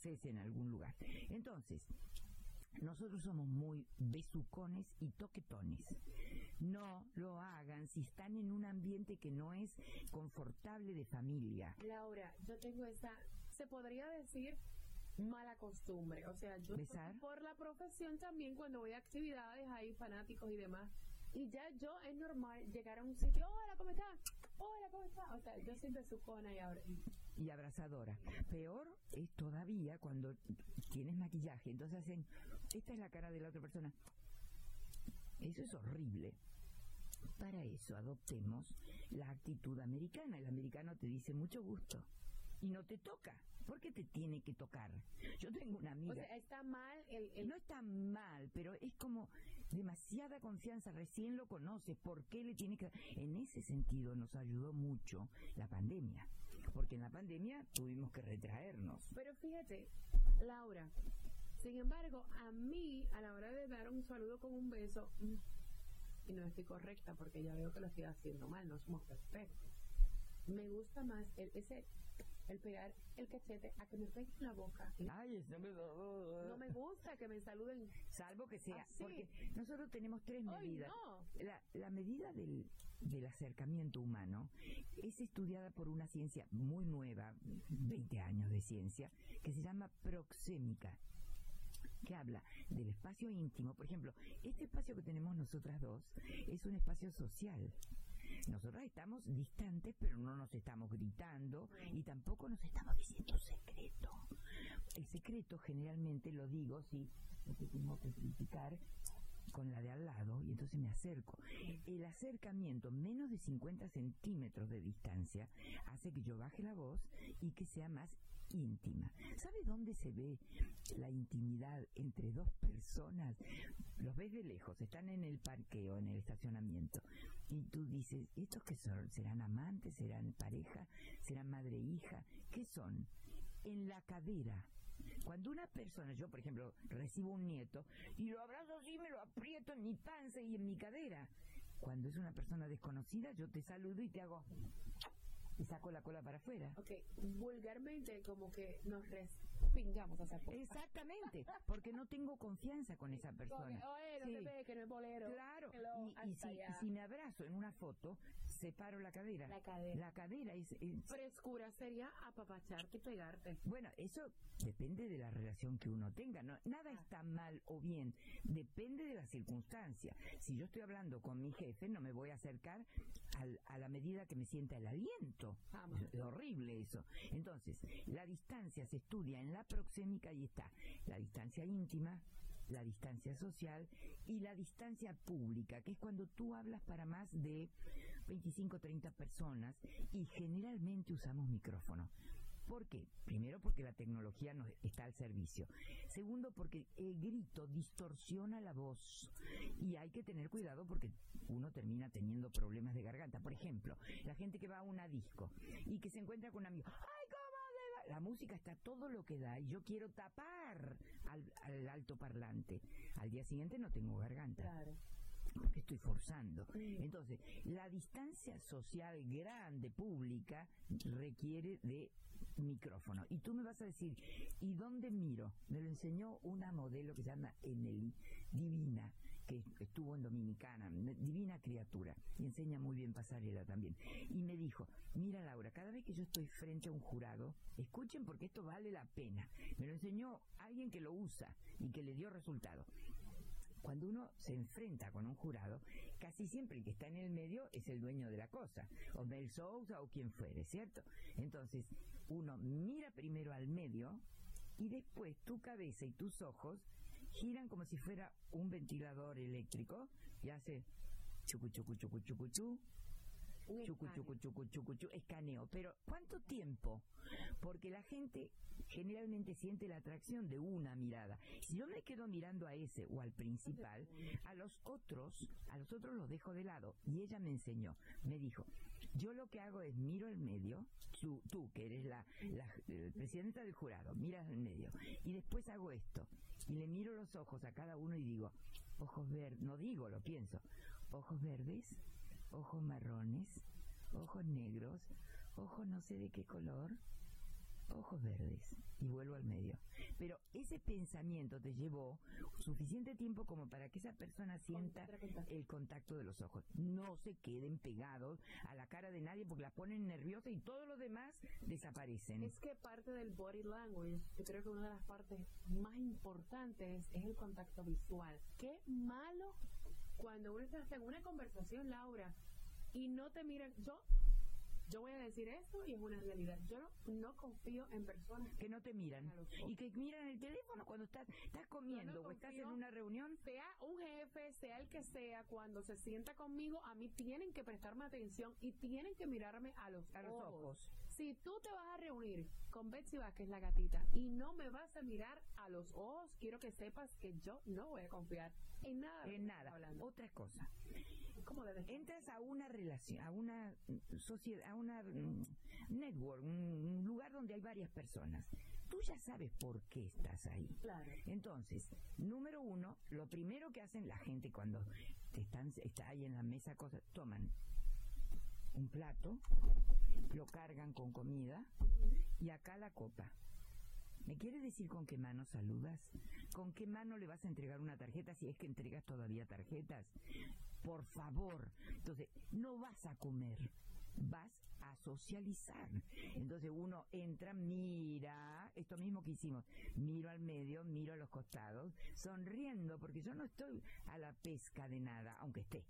Francés en algún lugar. Entonces, nosotros somos muy besucones y toquetones. No lo hagan si están en un ambiente que no es confortable de familia. Laura, yo tengo esa, se podría decir mala costumbre. O sea, yo ¿Besar? por la profesión también cuando voy a actividades hay fanáticos y demás. Y ya yo es normal llegar a un sitio, hola, ¿cómo estás? Hola, ¿cómo estás? O sea, yo soy besucona y ahora. y- y abrazadora. Peor es todavía cuando tienes maquillaje, entonces hacen, esta es la cara de la otra persona. Eso es horrible. Para eso adoptemos la actitud americana. El americano te dice mucho gusto y no te toca. ¿Por qué te tiene que tocar? Yo tengo una amiga. O sea, está mal el, el- No está mal, pero es como demasiada confianza, recién lo conoces, ¿por qué le tiene que...? En ese sentido nos ayudó mucho la pandemia, porque en la pandemia tuvimos que retraernos. Pero fíjate, Laura, sin embargo, a mí, a la hora de dar un saludo con un beso, mm, y no estoy correcta porque ya veo que lo estoy haciendo mal, no somos perfectos. Me gusta más el, ese, el pegar el cachete a que me peguen en la boca. Ay, eso me... No me gusta que me saluden. Salvo que sea, Así. porque nosotros tenemos tres ¡Ay, medidas. no! La, la medida del, del acercamiento humano es estudiada por una ciencia muy nueva, 20 años de ciencia, que se llama proxémica, que habla del espacio íntimo. Por ejemplo, este espacio que tenemos nosotras dos es un espacio social. Nosotras estamos distantes, pero no nos estamos gritando y tampoco nos estamos diciendo secreto. El secreto generalmente lo digo si porque tengo que criticar con la de al lado y entonces me acerco. El acercamiento, menos de 50 centímetros de distancia, hace que yo baje la voz y que sea más íntima. ¿Sabe dónde se ve la intimidad entre dos personas? Los ves de lejos, están en el parqueo, en el estacionamiento. Y tú dices, ¿estos qué son? ¿Serán amantes? ¿Serán pareja? ¿Serán madre e hija? ¿Qué son? En la cadera. Cuando una persona, yo por ejemplo, recibo un nieto y lo abrazo así, me lo aprieto en mi panza y en mi cadera. Cuando es una persona desconocida, yo te saludo y te hago y saco la cola para afuera. Ok, vulgarmente como que nos respingamos a esa. Exactamente, porque no tengo confianza con esa persona. Oye, no Sí. te ve que no es bolero. Claro, y, si, me abrazo en una foto, separo la cadera. La cadera. La cadera es, es- Frescura sería apapacharte y pegarte. Bueno, eso depende de la relación que uno tenga. ¿no? Nada está mal o bien, depende de la circunstancia. Si yo estoy hablando con mi jefe, no me voy a acercar al- a la medida que me sienta el aliento. Es horrible eso. Entonces, la distancia se estudia en la proxémica y está la distancia íntima, la distancia social y la distancia pública, que es cuando tú hablas para más de 25 30 personas y generalmente usamos micrófono. ¿Por qué? Primero porque la tecnología nos está al servicio. Segundo porque el grito distorsiona la voz y hay que tener cuidado porque uno termina teniendo problemas de garganta. Por ejemplo, la gente que va a una disco y que se encuentra con un amigo. ¡Ay, cómo le va! La música está todo lo que da y yo quiero tapar al, al alto parlante. Al día siguiente no tengo garganta Claro. porque estoy forzando. Entonces, la distancia social grande, pública, requiere de micrófono. Y tú me vas a decir, ¿y dónde miro? Me lo enseñó una modelo que se llama Emily, divina, que estuvo en Dominicana, divina criatura, y enseña muy bien pasarela también. Y me dijo, mira Laura, cada vez que yo estoy frente a un jurado, escuchen porque esto vale la pena. Me lo enseñó alguien que lo usa y que le dio resultado cuando uno se enfrenta con un jurado, casi siempre el que está en el medio es el dueño de la cosa, o Mel Sousa o quien fuere, ¿cierto? Entonces, uno mira primero al medio y después tu cabeza y tus ojos giran como si fuera un ventilador eléctrico y hace chucu chucu chucu chucu chucu escáner. chucu chucu chucu chu, escaneo. Pero ¿cuánto tiempo? Porque la gente generalmente siente la atracción de una mirada. Si yo me quedo mirando a ese o al principal, a los otros, a los otros los dejo de lado. Y ella me enseñó, me dijo, yo lo que hago es miro el medio, tú, tú que eres la, la eh, presidenta del jurado, miras el medio, y después hago esto, y le miro los ojos a cada uno y digo, ojos verdes, no digo, lo pienso, ojos verdes, ojos marrones, ojos negros, ojos no sé de qué color, ojos verdes y vuelvo al medio. Pero ese pensamiento te llevó suficiente tiempo como para que esa persona sienta el contacto de los ojos. No se queden pegados a la cara de nadie porque la ponen nerviosa y todos los demás desaparecen. Es que parte del body language, yo creo que una de las partes más importantes es el contacto visual. Qué malo cuando uno está en una conversación, Laura, y no te miran. Yo, yo voy a decir esto y es una realidad. Yo no, confío en personas que no te miran y que miran el teléfono cuando estás, estás comiendo no o estás en una reunión. sea un jefe, sea el que sea, cuando se sienta conmigo, a mí tienen que prestarme atención y tienen que mirarme a los, A los ojos. Si tú te vas a reunir con Betsy Vázquez, la gatita, y no me vas a mirar a los ojos, quiero que sepas que yo no voy a confiar en nada. En nada. hablando. Otra cosa. Entras a una relación, a una sociedad, a una mm, network, un lugar donde hay varias personas. Tú ya sabes por qué estás ahí. Claro. Entonces, número uno, lo primero que hacen la gente cuando te están, está ahí en la mesa, cosas, toman un plato, lo cargan con comida y acá la copa. ¿Me quieres decir con qué mano saludas? ¿Con qué mano le vas a entregar una tarjeta si es que entregas todavía tarjetas? Por favor. Entonces, no vas a comer, vas a socializar. Entonces uno entra, mira, esto mismo que hicimos, miro al medio, miro a los costados, sonriendo, porque yo no estoy a la pesca de nada, aunque esté.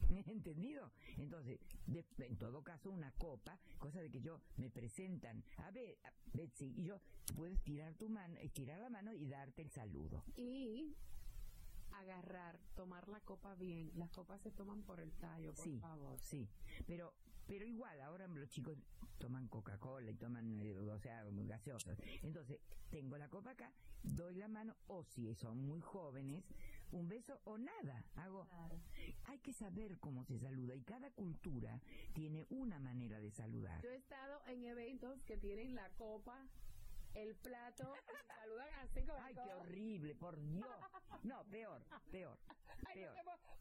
¿Entendido? Entonces, de- en todo caso, una copa, cosa de que yo me presentan, a ver, Betsy, y yo puedo estirar tu mano, estirar la mano y darte el saludo. Y agarrar, tomar la copa bien. Las copas se toman por el tallo, por sí, favor. sí, pero pero igual ahora los chicos toman Coca-Cola y toman, eh, o sea, gaseosas. Entonces, tengo la copa acá, doy la mano, o si son muy jóvenes, un beso o nada. Hago, Claro. hay que saber cómo se saluda y cada cultura tiene una manera de saludar. Yo he estado en eventos que tienen la copa el plato, y saludan así como Ay, qué horrible, por Dios. No, peor, peor, Ay, peor.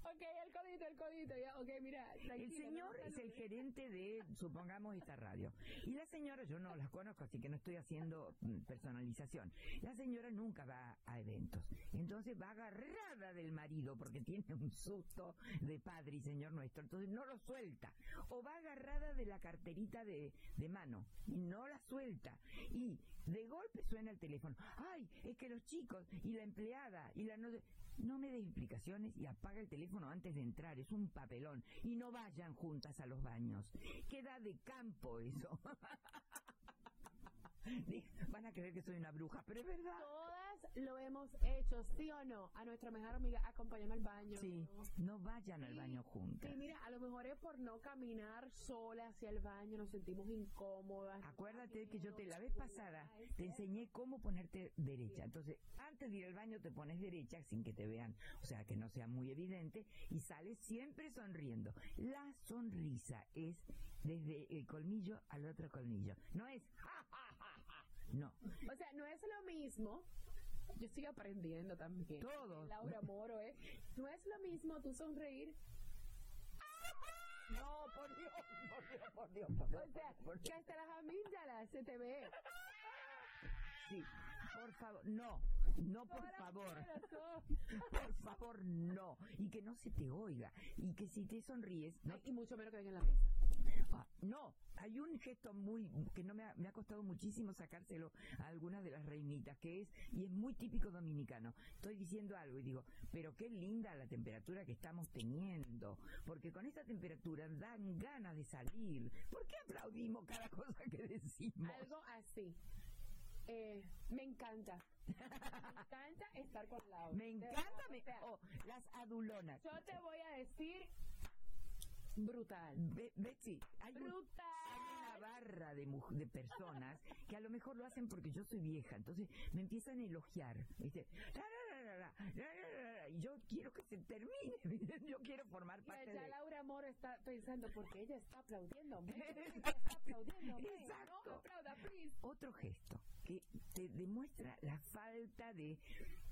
ok, el codito, el codito, ya, ok, mira. El señor no es el gerente de, supongamos, esta radio. Y la señora, yo no las conozco, así que no estoy haciendo mm, personalización. La señora nunca va a eventos. Entonces va agarrada del marido porque tiene un susto de padre y señor nuestro. Entonces no lo suelta. O va agarrada de la carterita de, de mano y no la suelta. Y de golpe suena el teléfono. Ay, es que los chicos y la empleada y la no... No me des explicaciones y apaga el teléfono antes de entrar, es un papelón. Y no vayan juntas a los baños. Queda de campo eso. Van a creer que soy una bruja, pero es verdad. Lo hemos hecho, ¿sí o no? A nuestra mejor amiga, acompáñame al baño. Sí, no vayan al baño juntas. Sí, mira, a lo mejor es por no caminar sola hacia el baño, nos sentimos incómodas. Acuérdate que yo te la vez pasada te enseñé cómo ponerte derecha. Entonces, antes de ir al baño te pones derecha sin que te vean, o sea, que no sea muy evidente y sales siempre sonriendo. La sonrisa es desde el colmillo al otro colmillo. No es ja, ja, ja, ja. No, O sea, no es lo mismo. Yo estoy aprendiendo también. Todos. Laura Moro, ¿eh? No es lo mismo tú sonreír. no, por Dios, por Dios, por Dios, por Dios. O sea, por Dios. que hasta las amígdalas se te ve. Sí, por favor, no, no por favor. Por favor, no. Y que no se te oiga. Y que si te sonríes, no, y mucho menos que venga en la mesa. No, hay un gesto muy que no me ha, me ha costado muchísimo sacárselo a algunas de las reinitas, que es, y es muy típico dominicano. Estoy diciendo algo y digo, pero qué linda la temperatura que estamos teniendo, porque con esta temperatura dan ganas de salir. ¿Por qué aplaudimos cada cosa que decimos? Algo así. Eh, me encanta. Me encanta estar con Laura. Me encanta, verdad, me- o sea, oh, las adulonas. Yo te voy a decir brutal. Be- Betsy, hay un- hay una barra de, de personas que a lo mejor lo hacen porque yo soy vieja, entonces me empiezan a elogiar. ¿viste? y yo quiero que se termine, yo quiero formar Mira, parte ya. Laura Moro está pensando porque ella está aplaudiendo, ella está aplaudiendo, Exacto. Otro gesto que te demuestra la falta de,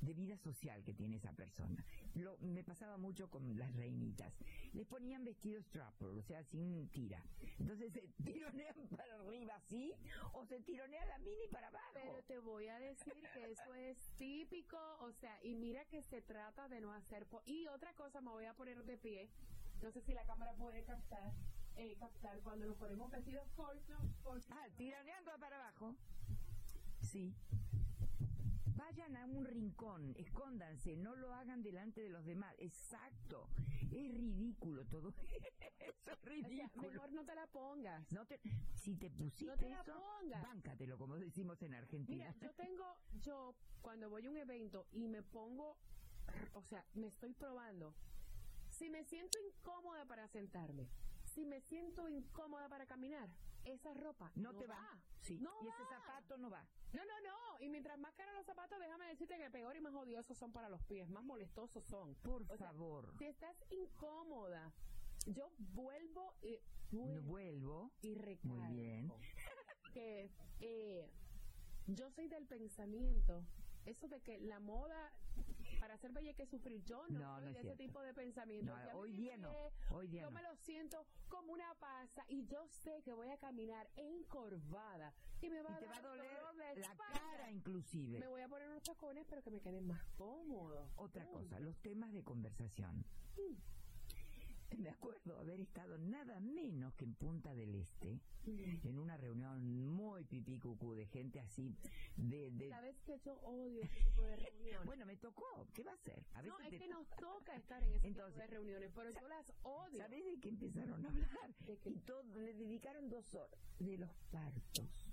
de vida social que tiene esa persona. Me pasaba mucho con las reinitas. Les ponían vestidos trapper, o sea, sin tira. Entonces se tironean para arriba así o se tironea la mini para abajo. Pero te voy a decir que eso es típico, o sea, y mira que se trata de no hacer... y otra cosa, me voy a poner de pie. No sé si la cámara puede captar, eh, captar cuando nos ponemos vestidos cortos. cortos. Ah, tironeando para abajo. Sí. Vayan a un rincón, escóndanse, no lo hagan delante de los demás. Exacto. Es ridículo todo. Eso es O sea, ridículo. mejor no te la pongas. No te, si te pusiste No te la eso, pongas. báncatelo, como decimos en Argentina. Mira, yo tengo, yo cuando voy a un evento y me pongo, o sea, me estoy probando, si me siento incómoda para sentarme, si me siento incómoda para caminar, esa ropa no, te va. Sí. No y ese va. zapato no va. No, no, no. Y mientras más caros los zapatos, déjame decirte que peor y más odiosos son para los pies, más molestosos son. Por O sea, favor. Si estás incómoda, yo vuelvo y, vuelvo. y recalco Muy bien. que eh, yo soy del pensamiento, eso de que la moda para ser bella hay que sufrir. Yo no, No, soy no es ese cierto. tipo de pensamiento. No, hoy día no. Hoy día Yo me lo siento como una pasa y yo sé que voy a caminar encorvada y me va Y a te va dar a doler dolor de la espalda. cara inclusive. Me voy a poner unos tacones pero que me queden más cómodos. Otra cosa, los temas de conversación. Me acuerdo haber estado nada menos que en Punta del Este, en una reunión muy pipí cucú de gente así, de... de- ¿Sabes que yo odio ese tipo de reuniones? bueno, me tocó, ¿qué va a hacer? A no, es te que nos toca estar en ese Entonces, tipo de reuniones, pero yo las odio. ¿Sabés de qué empezaron a hablar? ¿De qué? Y todo, le dedicaron dos horas de los partos.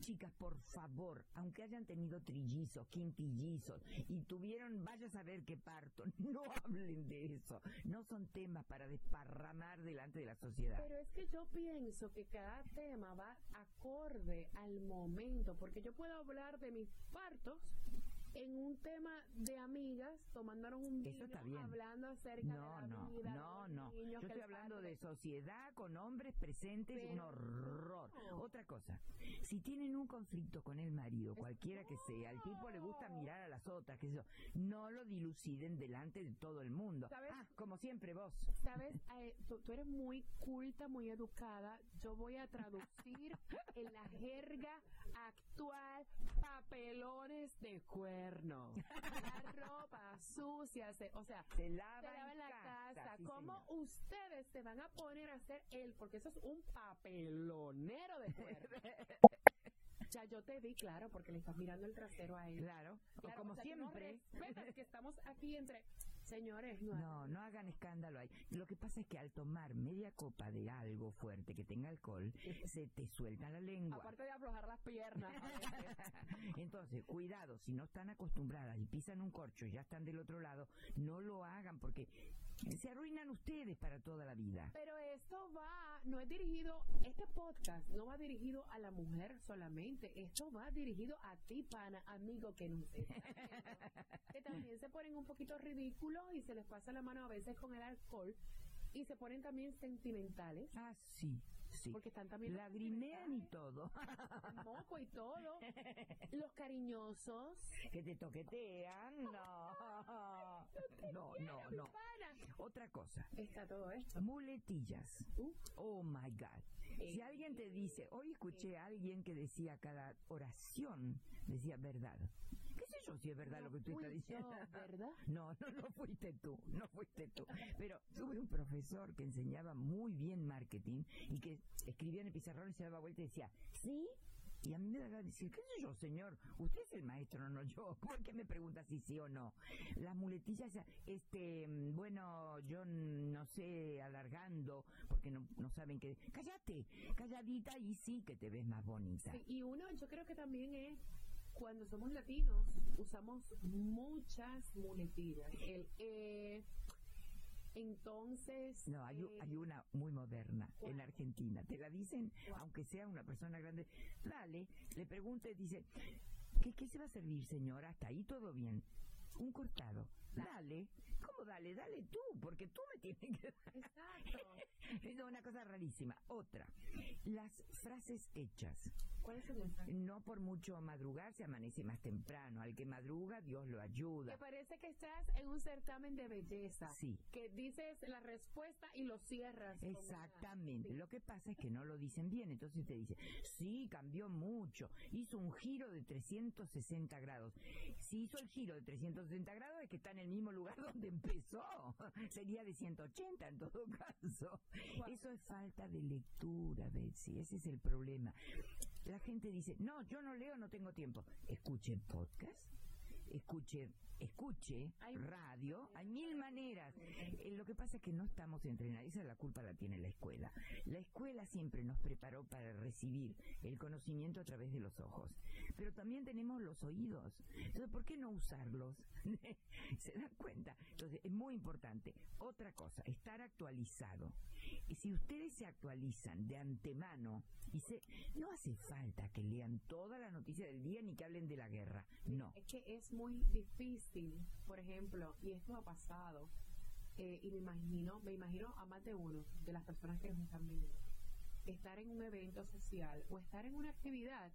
Chicas, por favor, aunque hayan tenido trillizos, quintillizos y tuvieron, vaya a saber qué parto, no hablen de eso. No son temas para desparramar delante de la sociedad. Pero es que yo pienso que cada tema va acorde al momento, porque yo puedo hablar de mis partos en un tema de amigas, tomándonos un Eso vino, está bien. hablando acerca No, de la no, vida, no, de los no. niños, Yo estoy hablando de sociedad con hombres presentes, un Pero horror. no. Otra cosa, si tienen un conflicto con el marido, cualquiera que sea, al tipo le gusta mirar a las otras, que eso, no lo diluciden delante de todo el mundo. ¿Sabes? Ah, como siempre vos. Sabes, Eh, tú, tú eres muy culta, muy educada. Yo voy a traducir en la jerga actual papelones de cuerno. La ropa sucia, se- o sea, Se lava, se lava en la casa. sí, ¿Cómo señor. ustedes se van a poner a hacer él? Porque eso es un papelonero de. Ya yo te vi, claro, porque le estás mirando el trasero a él. Claro, Claro, como o sea, no siempre. respetas que estamos aquí entre señores. No, No, no hagan escándalo ahí. Lo que pasa es que al tomar media copa de algo fuerte que tenga alcohol, se te suelta la lengua. Aparte de aflojar las piernas. Entonces, cuidado, si no están acostumbradas y pisan un corcho y ya están del otro lado, no lo hagan porque se arruinan ustedes para toda la vida. Pero esto va, no es dirigido, este podcast no va dirigido a la mujer solamente, esto va dirigido a ti, pana, amigo que está viendo, que también se ponen un poquito ridículos y se les pasa la mano a veces con el alcohol y se ponen también sentimentales, Ah, sí, sí. porque están también Lagrimean y todo. moco y todo, los cariñosos, que te toquetean. No. No, no, no. Otra cosa. está todo esto. Muletillas. Uf. Oh my God. Si alguien te dice, hoy escuché a alguien que decía cada oración, decía verdad. ¿Qué sé yo si es verdad lo que tú estás diciendo? yo, ¿verdad? No, no, no fuiste tú, no fuiste tú. Pero tuve un profesor que enseñaba muy bien marketing y que escribía en el pizarrón y se daba vuelta y decía, ¿sí? Y a mí me daba decir, ¿qué sé yo, señor? Usted es el maestro, no yo. ¿Por qué me pregunta si sí o no? Las muletillas, este, bueno, yo no sé, alargando, porque no, no saben qué. Cállate, calladita y sí que te ves más bonita. Sí, y uno, yo creo que también es cuando somos latinos, usamos muchas muletillas. El eh, entonces. No, hay, eh, hay una muy moderna en Argentina. Te la dicen, aunque sea una persona grande. Dale, le pregunta y dice, ¿qué, ¿qué se va a servir, señora? Hasta ahí todo bien. Un cortado. Dale. ¿Cómo dale? Dale tú, porque tú me tienes que dar. Exacto. Es una cosa rarísima. Otra, las frases hechas. No por mucho madrugar se amanece más temprano. Al que madruga, Dios lo ayuda. Que parece que estás en un certamen de belleza. Sí. Que dices la respuesta y lo cierras. Exactamente. Sí. Lo que pasa es que no lo dicen bien. Entonces te dice, sí, cambió mucho. Hizo un giro de 360 grados. Si hizo el giro de 360 grados es que está en el mismo lugar donde empezó. Sería de 180 en todo caso. Eso es falta de lectura, Betsy. Ese es el problema. La gente dice, no, yo no leo, no tengo tiempo. Escuche podcast. Escuche, escuche Hay- radio, hay mil maneras. Eh, lo que pasa es que no estamos entrenados, esa la culpa la tiene la escuela. La escuela siempre nos preparó para recibir el conocimiento a través de los ojos, pero también tenemos los oídos. Entonces, ¿por qué no usarlos? ¿Se dan cuenta? Entonces, es muy importante. Otra cosa, estar actualizado. Y si ustedes se actualizan de antemano, y se, no hace falta que lean toda la noticia del día ni que hablen de la guerra. No. Es que es muy difícil, por ejemplo, y esto ha pasado, eh, y me imagino, me imagino a más de uno de las personas que nos están viendo, estar en un evento social o estar en una actividad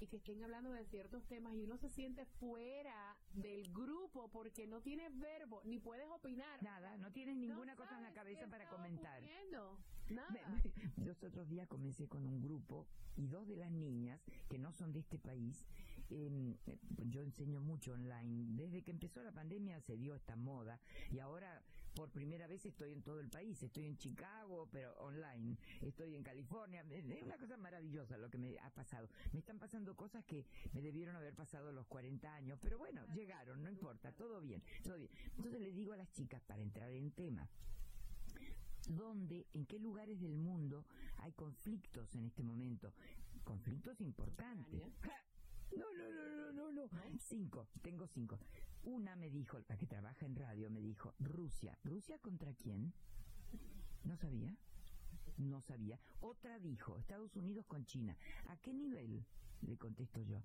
y que estén hablando de ciertos temas y uno se siente fuera del grupo porque no tienes verbo ni puedes opinar. Nada, no tienes No ninguna cosa en la cabeza para comentar. Nada. Los otros días comencé con un grupo y dos de las niñas que no son de este país, eh, yo enseño mucho online. Desde que empezó la pandemia se dio esta moda y ahora por primera vez estoy en todo el país. Estoy en Chicago, pero online. Estoy en California. Es una cosa maravillosa lo que me ha pasado. Me están pasando cosas que me debieron haber pasado a los 40 años, pero bueno, llegaron, no importa, todo bien, todo bien. Entonces les digo a las chicas, para entrar en tema, dónde, en qué lugares del mundo hay conflictos en este momento. Conflictos importantes. No, no, no, no, no, no. Cinco, tengo cinco. Una me dijo, la que trabaja en radio, me dijo, Rusia. ¿Rusia contra quién? No sabía. No sabía. Otra dijo, Estados Unidos con China. ¿A qué nivel? Le contesto yo.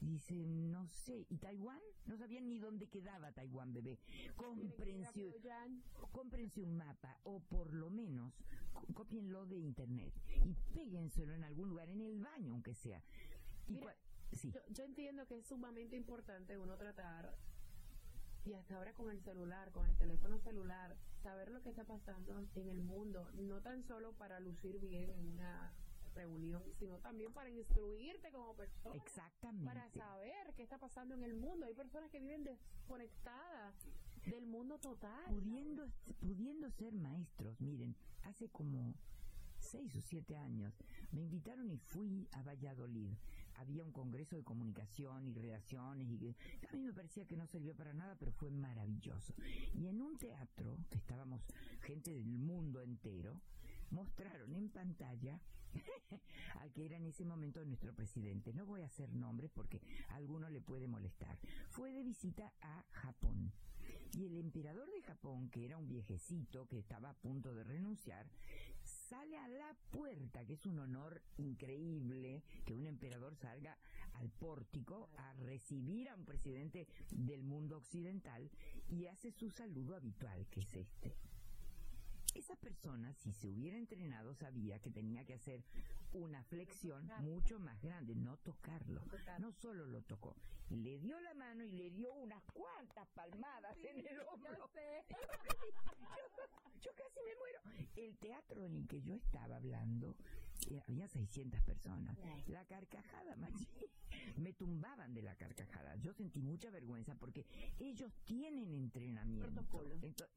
Dice, no sé. ¿Y Taiwán? No sabían ni dónde quedaba Taiwán, bebé. Comprensión cómprense un mapa o por lo menos internet y péguenselo en algún lugar, en el baño aunque sea. Y Mira, sí. Yo, yo entiendo que es sumamente importante uno tratar, y hasta ahora con el celular, con el teléfono celular, saber lo que está pasando en el mundo, no tan solo para lucir bien en una reunión, sino también para instruirte como persona. Exactamente. Para saber qué está pasando en el mundo. Hay personas que viven desconectadas del mundo total. pudiendo, pudiendo ser maestros, miren, hace como seis o siete años me invitaron y fui a Valladolid. Había un congreso de comunicación y redacciones y a mí me parecía que no sirvió para nada, pero fue maravilloso. Y en un teatro, que estábamos gente del mundo entero, mostraron en pantalla al que era en ese momento nuestro presidente. No voy a hacer nombres porque alguno le puede molestar. Fue de visita a Japón. Y el emperador de Japón, que era un viejecito que estaba a punto de renunciar, sale a la puerta, que es un honor increíble que un emperador salga al pórtico a recibir a un presidente del mundo occidental y hace su saludo habitual, que es este. Esa persona, si se hubiera entrenado, sabía que tenía que hacer una flexión mucho más grande, no tocarlo. No solo lo tocó, le dio la mano y le dio unas cuantas palmadas en el hombro. Yo, casi me muero. El teatro en el que yo estaba hablando, eh, había 600 personas. La carcajada, machi, me tumbaban de la carcajada. Sentí mucha vergüenza porque ellos tienen entrenamiento. Protocolo.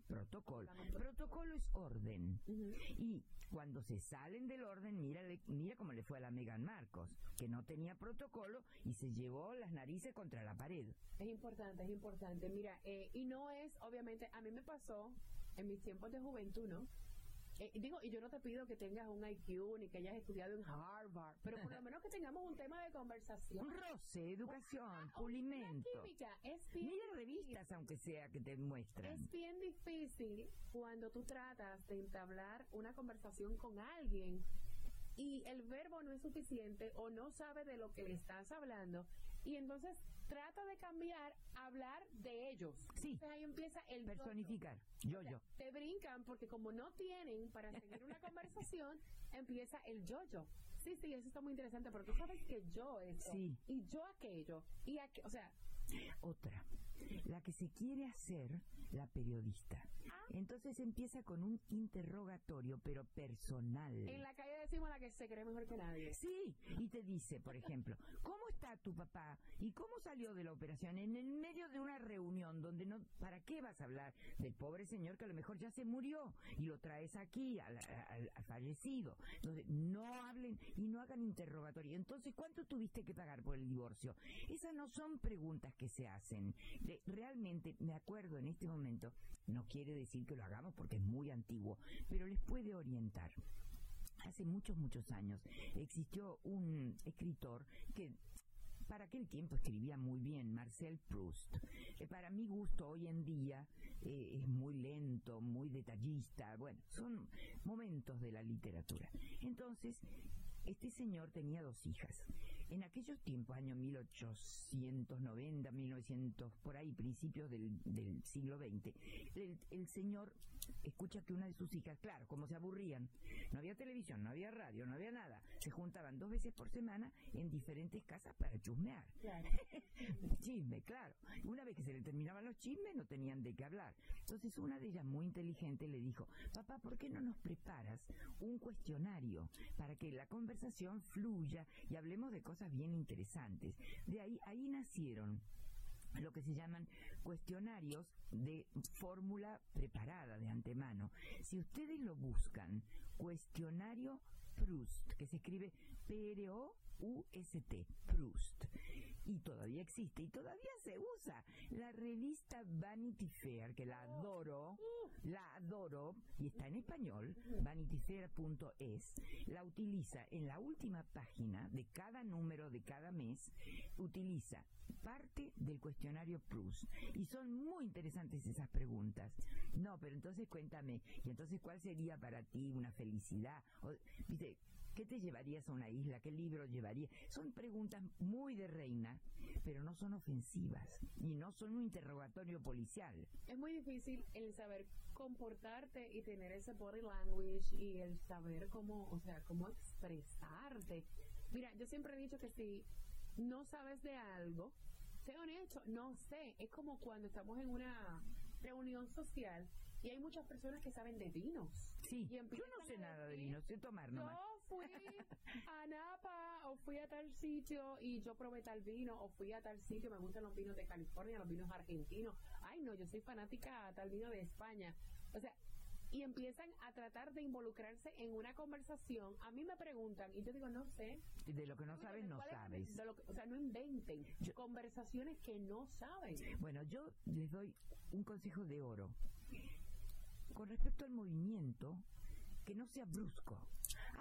Protocolo. Protocolo es orden. Y cuando se salen del orden, mira, mira cómo le fue a la Megan Marcos, que no tenía protocolo y se llevó las narices contra la pared. Es importante, es importante. Mira, eh, y no es, obviamente, a mí me pasó en mis tiempos de juventud, ¿no? Eh, digo, y yo no te pido que tengas un IQ ni que hayas estudiado en Harvard, pero por lo menos que tengamos un tema de conversación. Un roce, educación, Ah, pulimento. química, es bien Mira revistas, aunque sea que te muestran. Es bien difícil cuando tú tratas de entablar una conversación con alguien y el verbo no es suficiente o no sabe de lo que le estás hablando y entonces trata de cambiar a hablar de ellos. Sí. Entonces ahí empieza el. Personificar. Yo, O sea, yo. Te brincan porque como no tienen para seguir una conversación, empieza el yo-yo. Sí, sí, eso está muy interesante porque tú sabes que yo esto Sí. y yo aquello y aqu- o sea, Otra. La que se quiere hacer la periodista. Entonces empieza con un interrogatorio, pero personal. en la calle decimos la que se cree mejor que nadie. Sí, y te dice, por ejemplo, ¿cómo está tu papá? ¿Y cómo salió de la operación? En el medio de una reunión donde no, ¿para qué vas a hablar del pobre señor que a lo mejor ya se murió y lo traes aquí al, al- al fallecido? Entonces, no hablen y no hagan interrogatorio. Entonces, ¿cuánto tuviste que pagar por el divorcio? Esas no son preguntas que se hacen. Realmente, me acuerdo en este momento, no quiere decir que lo hagamos porque es muy antiguo, pero les puede orientar. Hace muchos, muchos años existió un escritor que para aquel tiempo escribía muy bien, Marcel Proust. Eh, para mi gusto hoy en día eh, es muy lento, muy detallista, bueno, son momentos de la literatura. Entonces, este señor tenía dos hijas. En aquellos tiempos, año 1890, 1900, por ahí, principios del, del siglo XX, el, el señor escucha que una de sus hijas, claro, como se aburrían, no había televisión, no había radio, no había nada, se juntaban dos veces por semana en diferentes casas para chusmear. Claro. Chisme, claro. Una vez que se le terminaban los chismes, no tenían de qué hablar. Entonces, una de ellas, muy inteligente, le dijo, papá, ¿por qué no nos preparas un cuestionario para que la conversación fluya y hablemos de cosas bien interesantes? De ahí, ahí nacieron lo que se llaman cuestionarios de fórmula preparada de antemano. Si ustedes lo buscan, cuestionario Proust, que se escribe P-R-O-U-S-T, Proust, y todavía existe y todavía se usa. La revista Vanity Fair, que la adoro, la adoro, y está en español, vanityfair.es, la utiliza en la última página de cada número de cada mes, utiliza parte del cuestionario Proust. Y son muy interesantes esas preguntas. No, pero entonces cuéntame, ¿y entonces cuál sería para ti una felicidad? O, Viste, ¿Qué te llevarías a una isla? ¿Qué libro llevarías? Son preguntas muy de reina, pero no son ofensivas y no son un interrogatorio policial. Es muy difícil el saber comportarte y tener ese body language y el saber cómo, o sea, cómo expresarte. Mira, yo siempre he dicho que si no sabes de algo, sé honesto, no sé. Es como cuando estamos en una reunión social y hay muchas personas que saben de vinos. Sí, yo no sé nada de decir, vino, sé tomar nomás. Fui a Napa o fui a tal sitio y yo probé tal vino o fui a tal sitio, me gustan los vinos de California, los vinos argentinos. Ay, no, yo soy fanática a tal vino de España. O sea, y empiezan a tratar de involucrarse en una conversación. A mí me preguntan y yo digo, no sé. De lo que no sabes, no ¿Cuál es- sabes. de lo que- o sea, no inventen Yo- conversaciones que no saben. Bueno, yo les doy un consejo de oro. Con respecto al movimiento, que no sea brusco.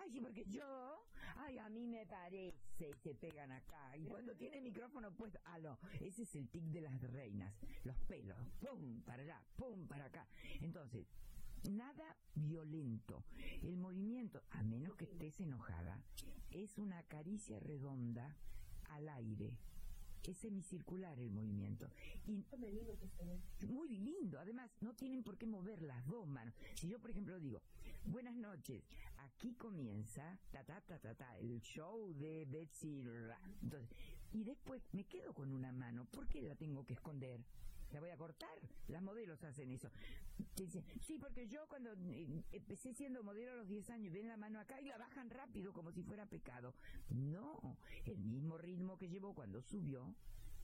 Ay, porque yo, ay, a mí me parece, y se pegan acá. Y cuando tiene micrófono puesto, no, ese es el tic de las reinas. Los pelos, pum, para allá, pum, para acá. Entonces, nada violento. El movimiento, a menos que estés enojada, es una caricia redonda al aire. Es semicircular el movimiento. Y muy lindo. Además, no tienen por qué mover las dos manos. Si yo, por ejemplo, digo, buenas noches, aquí comienza ta ta ta ta ta el show de Betsy. Ra-". Entonces, y después me quedo con una mano. ¿Por qué la tengo que esconder? La voy a cortar. Las modelos hacen eso. Dicen, sí, porque yo cuando eh, empecé siendo modelo a los 10 años, ven la mano acá y la bajan rápido como si fuera pecado. No, el mismo ritmo que llevó cuando subió,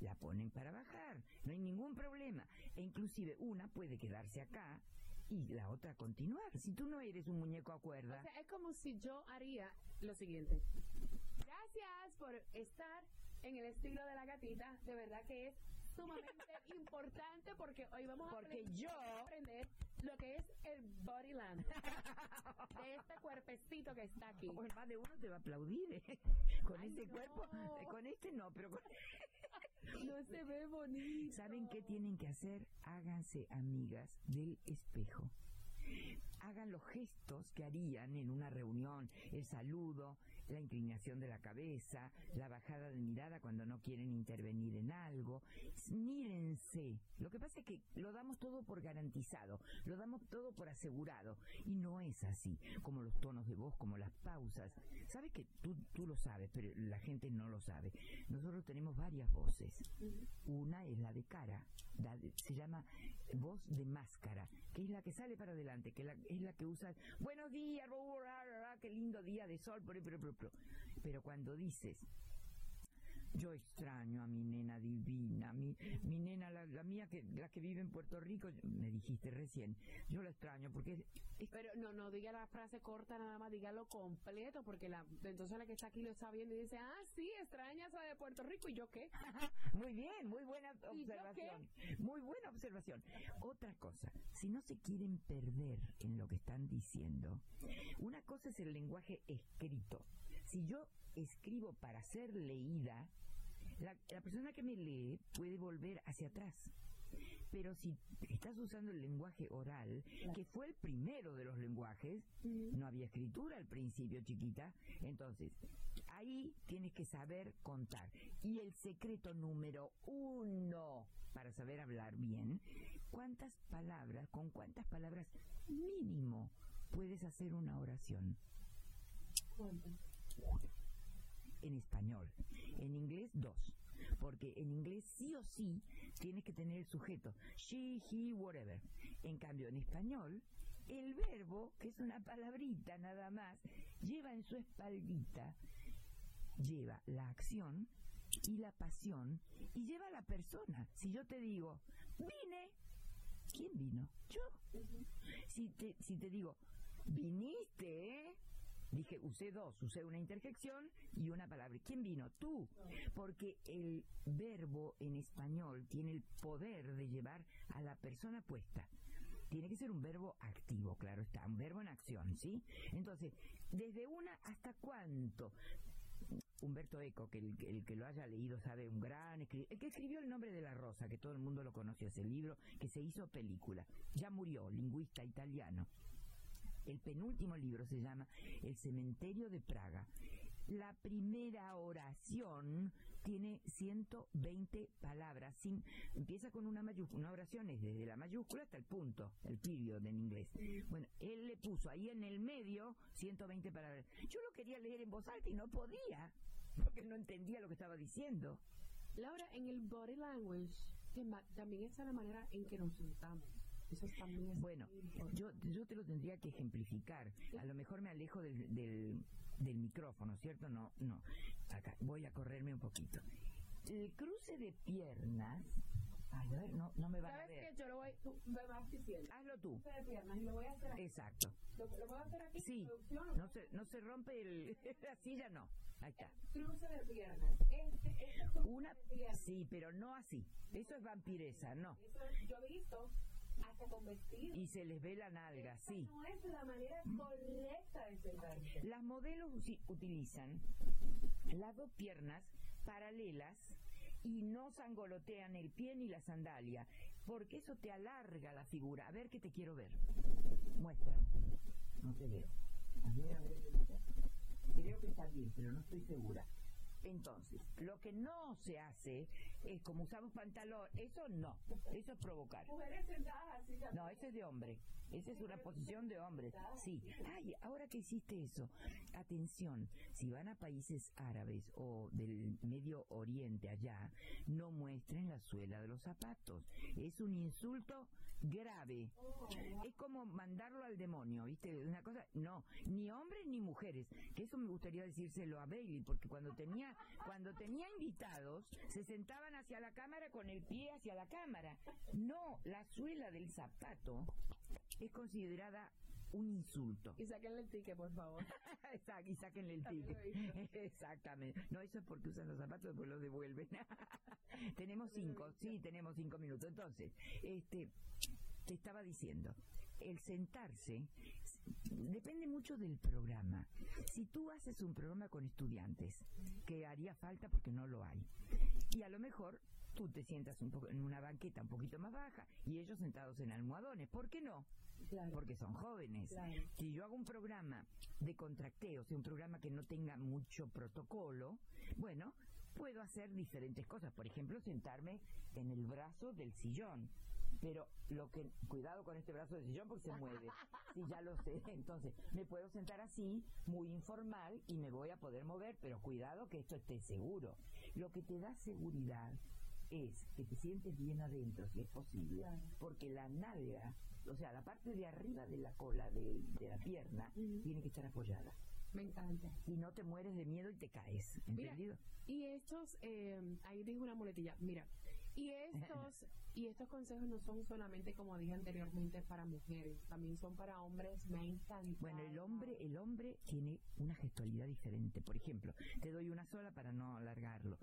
la ponen para bajar. No hay ningún problema. E inclusive una puede quedarse acá y la otra continuar. Si tú no eres un muñeco a cuerda, es como si yo haría lo siguiente. Gracias por estar en el estilo de la gatita. De verdad que es sumamente importante porque hoy vamos a porque aprender- yo a aprender lo que es el body language de este cuerpecito que está aquí. Pues más de uno te va a aplaudir ¿eh? con Ay, no. cuerpo, con este no, pero con... No se ve bonito. ¿Saben qué tienen que hacer? Háganse amigas del espejo. Hagan los gestos que harían en una reunión, el saludo, la inclinación de la cabeza, la bajada de mirada cuando no quieren intervenir en algo. Mírense. Lo que pasa es que lo damos todo por garantizado, lo damos todo por asegurado. Y no es así, como los tonos de voz, como las pausas. Sabes que tú, tú lo sabes, pero la gente no lo sabe. Nosotros tenemos varias voces. Una es la de cara, se llama voz de máscara, que es la que sale para adelante, que la- es la que usa, buenos días, qué lindo día de sol. Pero cuando dices, yo extraño a mi nena divina, mi, mi nena, la, la mía, que la que vive en Puerto Rico, me dijiste recién, yo la extraño porque es- es Pero no, no diga la frase corta nada más, dígalo completo, porque la, entonces la que está aquí lo está viendo y dice, ah, sí, extrañas a de Puerto Rico, ¿y yo qué? Muy bien, muy buena ¿Y yo observación. Muy buena observación. Otra cosa, si no se quieren perder en lo que están diciendo, una cosa es el lenguaje escrito. Si yo escribo para ser leída, la, la persona que me lee puede volver hacia atrás. Pero si estás usando el lenguaje oral, que fue el primero de los lenguajes, no había escritura al principio, chiquita, entonces ahí tienes que saber contar. Y el secreto número uno para saber hablar bien, ¿cuántas palabras, con cuántas palabras mínimo puedes hacer una oración? En español. En inglés, dos. Porque en inglés sí o sí tienes que tener el sujeto. She, he, whatever. En cambio, en español, el verbo, que es una palabrita nada más, lleva en su espaldita, lleva la acción y la pasión y lleva a la persona. Si yo te digo, vine, ¿quién vino? Yo. Si te, si te digo, viniste, ¿eh? Dije, usé dos, usé una interjección y una palabra. ¿Quién vino? Tú. Porque el verbo en español tiene el poder de llevar a la persona puesta. Tiene que ser un verbo activo, claro está, un verbo en acción, ¿sí? Entonces, desde una hasta cuánto. Humberto Eco, que el, el que lo haya leído sabe, un gran el que escribió El nombre de la rosa, que todo el mundo lo conoció, ese libro que se hizo película. Ya murió, lingüista italiano El penúltimo libro se llama El cementerio de Praga. La primera oración tiene 120 palabras. Sin, empieza con una mayúscula. Una oración es desde la mayúscula hasta el punto, el period en inglés. Bueno, él le puso ahí en el medio 120 palabras. Yo lo quería leer en voz alta y no podía, porque no entendía lo que estaba diciendo. Laura, en el body language también está la manera en que nos sentamos. Eso también es Bueno, yo, yo te lo tendría que ejemplificar. A lo mejor me alejo del, del, del micrófono, ¿cierto? No, no. Acá, voy a correrme un poquito. El cruce de piernas. Ay, a ver, no, no me van a ¿Sabes ver. qué? Yo lo voy, tú me vas diciendo. Hazlo tú. Cruce de piernas y lo voy a hacer aquí. Exacto. ¿Lo, lo puedo hacer aquí? Sí. ¿Producción o No se, no se rompe el, la silla, no. Ahí está. Cruce de piernas. Este, este es un Una, de piernas. sí, pero no así. Eso es vampiresa, no. Eso yo he visto hasta con vestido. Y se les ve la nalga, Esta sí. no es la manera correcta de sentarse. Las modelos utilizan las dos piernas paralelas y no sangolotean el pie ni la sandalia, porque eso te alarga la figura. A ver que te quiero ver. Muestra. No te veo. A ver, a ver, a ver. Creo que está bien, pero no estoy segura. Entonces, lo que no se hace es como usamos pantalón, eso no, eso es provocar. Mujeres sentadas así también. No, ese es de hombre. Esa es una posición de hombre. Sí. Ay, ahora que hiciste eso, atención, si van a países árabes o del Medio Oriente allá, no muestren la suela de los zapatos. Es un insulto grave. Es como mandarlo al demonio, ¿viste? Una cosa, no, ni hombres ni mujeres. Que eso me gustaría decírselo a Bailey, porque cuando tenía, cuando tenía invitados, se sentaban hacia la cámara con el pie hacia la cámara. No, la suela del zapato es considerada un insulto. Y sáquenle el ticket, por favor. Y sáquenle el ticket. Exactamente. No, eso es porque usan los zapatos, después los devuelven. tenemos cinco, sí, tenemos cinco minutos. Entonces, este, te estaba diciendo, el sentarse depende mucho del programa. Si tú haces un programa con estudiantes, que haría falta porque no lo hay, y a lo mejor tú te sientas un poco en una banqueta un poquito más baja y ellos sentados en almohadones, ¿por qué no? Claro. Porque son jóvenes. Claro. Si yo hago un programa de contracteo, o sea, un programa que no tenga mucho protocolo, bueno, puedo hacer diferentes cosas. Por ejemplo, sentarme en el brazo del sillón. Pero lo que, cuidado con este brazo del sillón porque se mueve. Sí, ya lo sé. Entonces, me puedo sentar así, muy informal, y me voy a poder mover, pero cuidado que esto esté seguro. Lo que te da seguridad es que te sientes bien adentro, si es posible, porque la nalga, o sea, la parte de arriba de la cola, de, de la pierna, tiene que estar apoyada. Me encanta. Si no te mueres de miedo y te caes, Mira, ¿entendido? Y estos, eh, ahí dijo una muletilla, mira, y estos, y estos consejos no son solamente, como dije anteriormente, para mujeres, también son para hombres, me ha encantado. Bueno, el hombre, el hombre tiene una gestualidad diferente. Por ejemplo, te doy una sola para no alargarlo.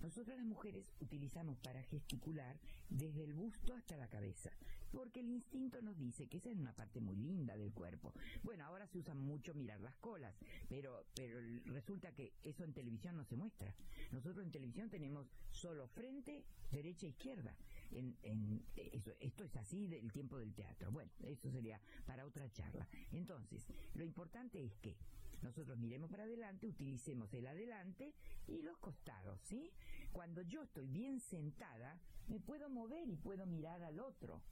Nosotros las mujeres utilizamos para gesticular desde el busto hasta la cabeza, porque el instinto nos dice que esa es una parte muy linda del cuerpo. Bueno, ahora se usa mucho mirar las colas, pero, pero resulta que eso en televisión no se muestra. Nosotros en televisión tenemos solo frente, derecha e izquierda. En, en- eso, esto es así del tiempo del teatro. Bueno, eso sería para otra charla. Entonces, lo importante es que nosotros miremos para adelante, utilicemos el adelante y los costados, ¿sí? Cuando yo estoy bien sentada, me puedo mover y puedo mirar al otro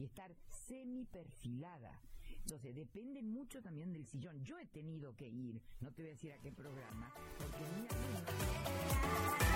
y estar semi perfilada. Entonces, depende mucho también del sillón. Yo he tenido que ir, no te voy a decir a qué programa, porque mi